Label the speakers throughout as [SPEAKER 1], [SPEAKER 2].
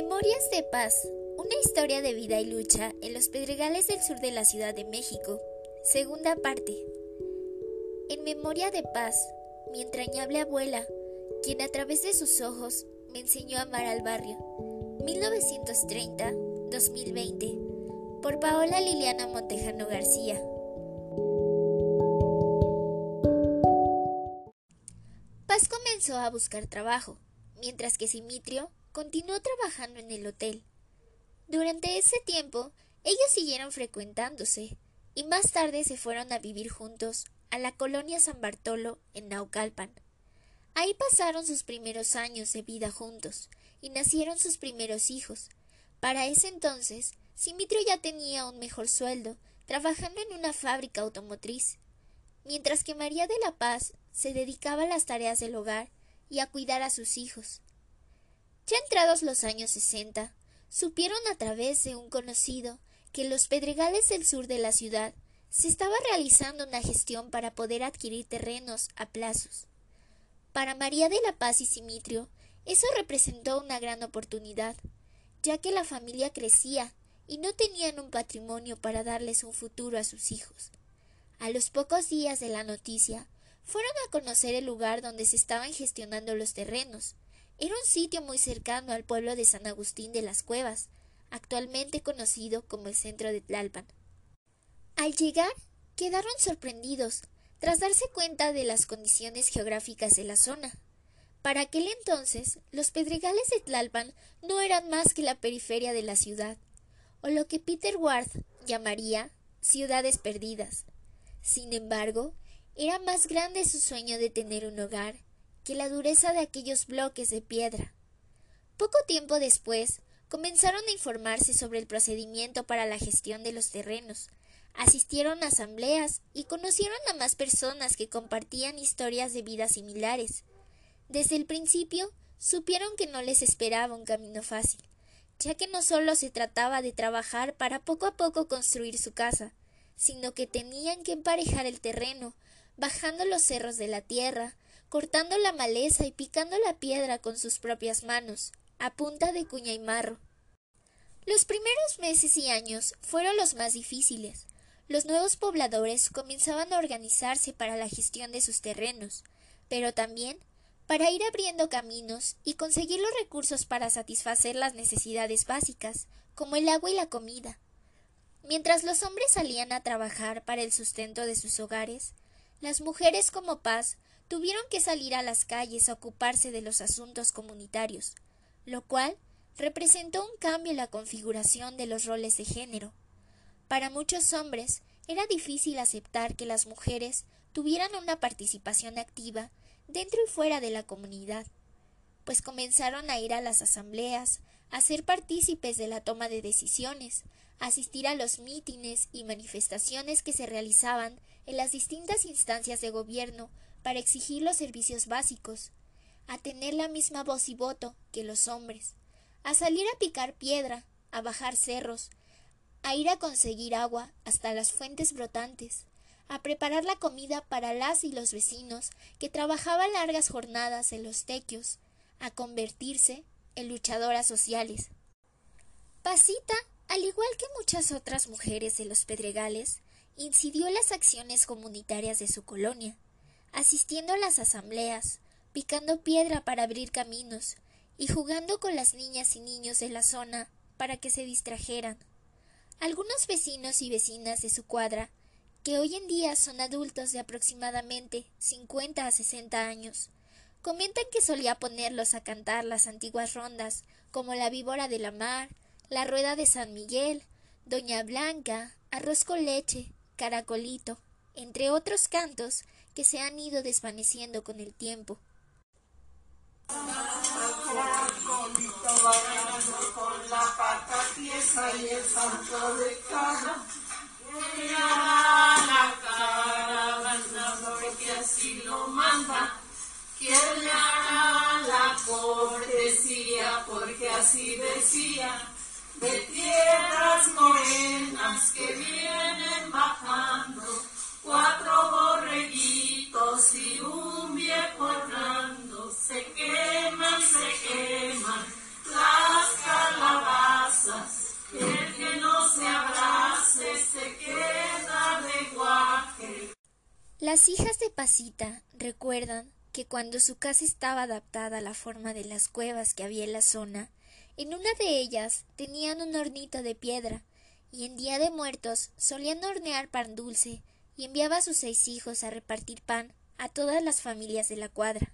[SPEAKER 1] Memorias de Paz, una historia de vida y lucha en los pedregales del sur de la Ciudad de México. Segunda parte. En memoria de Paz, mi entrañable abuela, quien a través de sus ojos me enseñó a amar al barrio. 1930-2020. Por Paola Liliana Montejano García. Paz comenzó a buscar trabajo, mientras que Simitrio continuó trabajando en el hotel. Durante ese tiempo, ellos siguieron frecuentándose y más tarde se fueron a vivir juntos a la colonia San Bartolo en Naucalpan. Ahí pasaron sus primeros años de vida juntos y nacieron sus primeros hijos. Para ese entonces, Simitrio ya tenía un mejor sueldo, trabajando en una fábrica automotriz, mientras que María de la Paz se dedicaba a las tareas del hogar y a cuidar a sus hijos. Ya entrados los años sesenta, supieron a través de un conocido que en los pedregales del sur de la ciudad se estaba realizando una gestión para poder adquirir terrenos a plazos. Para María de la Paz y Simitrio, eso representó una gran oportunidad, ya que la familia crecía y no tenían un patrimonio para darles un futuro a sus hijos. A los pocos días de la noticia, fueron a conocer el lugar donde se estaban gestionando los terrenos, era un sitio muy cercano al pueblo de San Agustín de las Cuevas, actualmente conocido como el centro de Tlalpan. Al llegar, quedaron sorprendidos, tras darse cuenta de las condiciones geográficas de la zona. Para aquel entonces, los pedregales de Tlalpan no eran más que la periferia de la ciudad, o lo que Peter Ward llamaría ciudades perdidas. Sin embargo, era más grande su sueño de tener un hogar que la dureza de aquellos bloques de piedra. Poco tiempo después, comenzaron a informarse sobre el procedimiento para la gestión de los terrenos, asistieron a asambleas y conocieron a más personas que compartían historias de vida similares. Desde el principio supieron que no les esperaba un camino fácil, ya que no solo se trataba de trabajar para poco a poco construir su casa, sino que tenían que emparejar el terreno, bajando los cerros de la tierra, cortando la maleza y picando la piedra con sus propias manos, a punta de cuña y marro. Los primeros meses y años fueron los más difíciles. Los nuevos pobladores comenzaban a organizarse para la gestión de sus terrenos, pero también para ir abriendo caminos y conseguir los recursos para satisfacer las necesidades básicas, como el agua y la comida. Mientras los hombres salían a trabajar para el sustento de sus hogares, las mujeres como Paz tuvieron que salir a las calles a ocuparse de los asuntos comunitarios, lo cual representó un cambio en la configuración de los roles de género. Para muchos hombres era difícil aceptar que las mujeres tuvieran una participación activa dentro y fuera de la comunidad, pues comenzaron a ir a las asambleas, a ser partícipes de la toma de decisiones, a asistir a los mítines y manifestaciones que se realizaban en las distintas instancias de gobierno para exigir los servicios básicos, a tener la misma voz y voto que los hombres, a salir a picar piedra, a bajar cerros, a ir a conseguir agua hasta las fuentes brotantes, a preparar la comida para las y los vecinos que trabajaban largas jornadas en los tequios, a convertirse en luchadoras sociales. Pasita, al igual que muchas otras mujeres de los Pedregales, incidió en las acciones comunitarias de su colonia, asistiendo a las asambleas, picando piedra para abrir caminos y jugando con las niñas y niños de la zona para que se distrajeran. Algunos vecinos y vecinas de su cuadra, que hoy en día son adultos de aproximadamente cincuenta a sesenta años, comentan que solía ponerlos a cantar las antiguas rondas como la víbora de la mar, la rueda de San Miguel, Doña Blanca, arroz con leche, caracolito, entre otros cantos que se han ido desvaneciendo con el tiempo.
[SPEAKER 2] la pata tiesa
[SPEAKER 1] Las hijas de Pasita recuerdan que cuando su casa estaba adaptada a la forma de las cuevas que había en la zona, en una de ellas tenían un hornito de piedra, y en día de muertos solían hornear pan dulce y enviaba a sus seis hijos a repartir pan a todas las familias de la cuadra.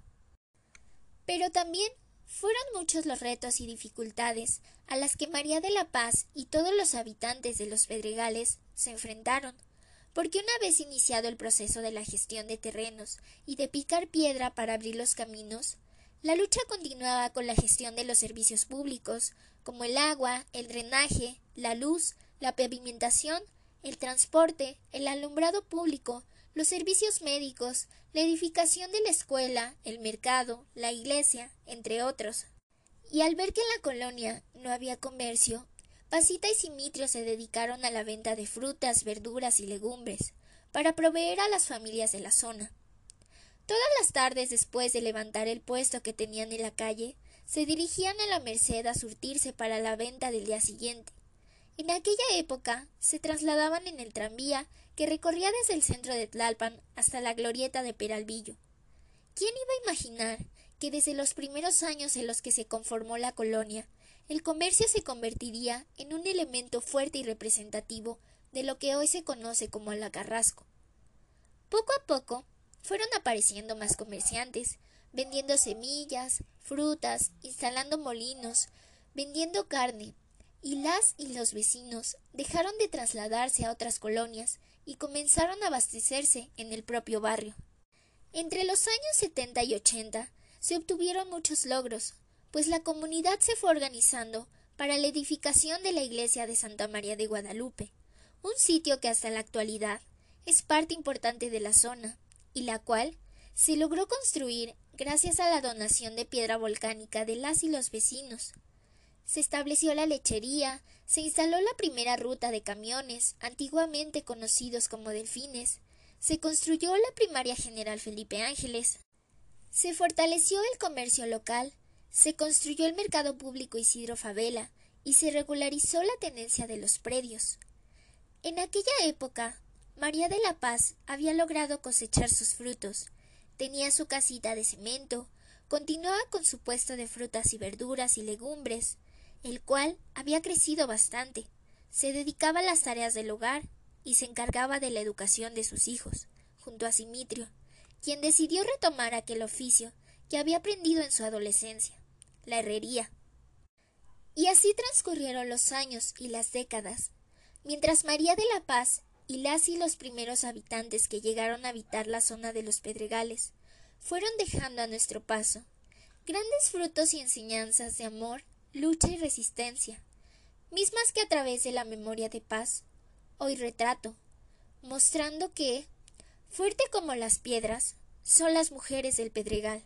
[SPEAKER 1] Pero también fueron muchos los retos y dificultades a las que María de la Paz y todos los habitantes de los Pedregales se enfrentaron, porque una vez iniciado el proceso de la gestión de terrenos y de picar piedra para abrir los caminos, la lucha continuaba con la gestión de los servicios públicos, como el agua, el drenaje, la luz, la pavimentación, el transporte, el alumbrado público, los servicios médicos, la edificación de la escuela, el mercado, la iglesia, entre otros. Y al ver que en la colonia no había comercio, Pasita y Simitrio se dedicaron a la venta de frutas, verduras y legumbres, para proveer a las familias de la zona. Todas las tardes después de levantar el puesto que tenían en la calle, se dirigían a la Merced a surtirse para la venta del día siguiente. En aquella época se trasladaban en el tranvía que recorría desde el centro de Tlalpan hasta la glorieta de Peralvillo. ¿Quién iba a imaginar que desde los primeros años en los que se conformó la colonia, el comercio se convertiría en un elemento fuerte y representativo de lo que hoy se conoce como la Carrasco? Poco a poco fueron apareciendo más comerciantes, vendiendo semillas, frutas, instalando molinos, vendiendo carne, y las y los vecinos dejaron de trasladarse a otras colonias y comenzaron a abastecerse en el propio barrio. Entre los años 70 y 80 se obtuvieron muchos logros, pues la comunidad se fue organizando para la edificación de la iglesia de Santa María de Guadalupe, un sitio que hasta la actualidad es parte importante de la zona, y la cual se logró construir gracias a la donación de piedra volcánica de las y los vecinos, se estableció la lechería, se instaló la primera ruta de camiones, antiguamente conocidos como delfines, se construyó la primaria general Felipe Ángeles, se fortaleció el comercio local, se construyó el mercado público Isidro Favela y se regularizó la tenencia de los predios. En aquella época, María de la Paz había logrado cosechar sus frutos, tenía su casita de cemento, continuaba con su puesto de frutas y verduras y legumbres, el cual había crecido bastante. Se dedicaba a las tareas del hogar y se encargaba de la educación de sus hijos, junto a Simitrio, quien decidió retomar aquel oficio que había aprendido en su adolescencia, la herrería. Y así transcurrieron los años y las décadas, mientras María de la Paz y las y los primeros habitantes que llegaron a habitar la zona de los Pedregales fueron dejando a nuestro paso grandes frutos y enseñanzas de amor lucha y resistencia, mismas que a través de la memoria de paz hoy retrato, mostrando que, fuerte como las piedras, son las mujeres del Pedregal.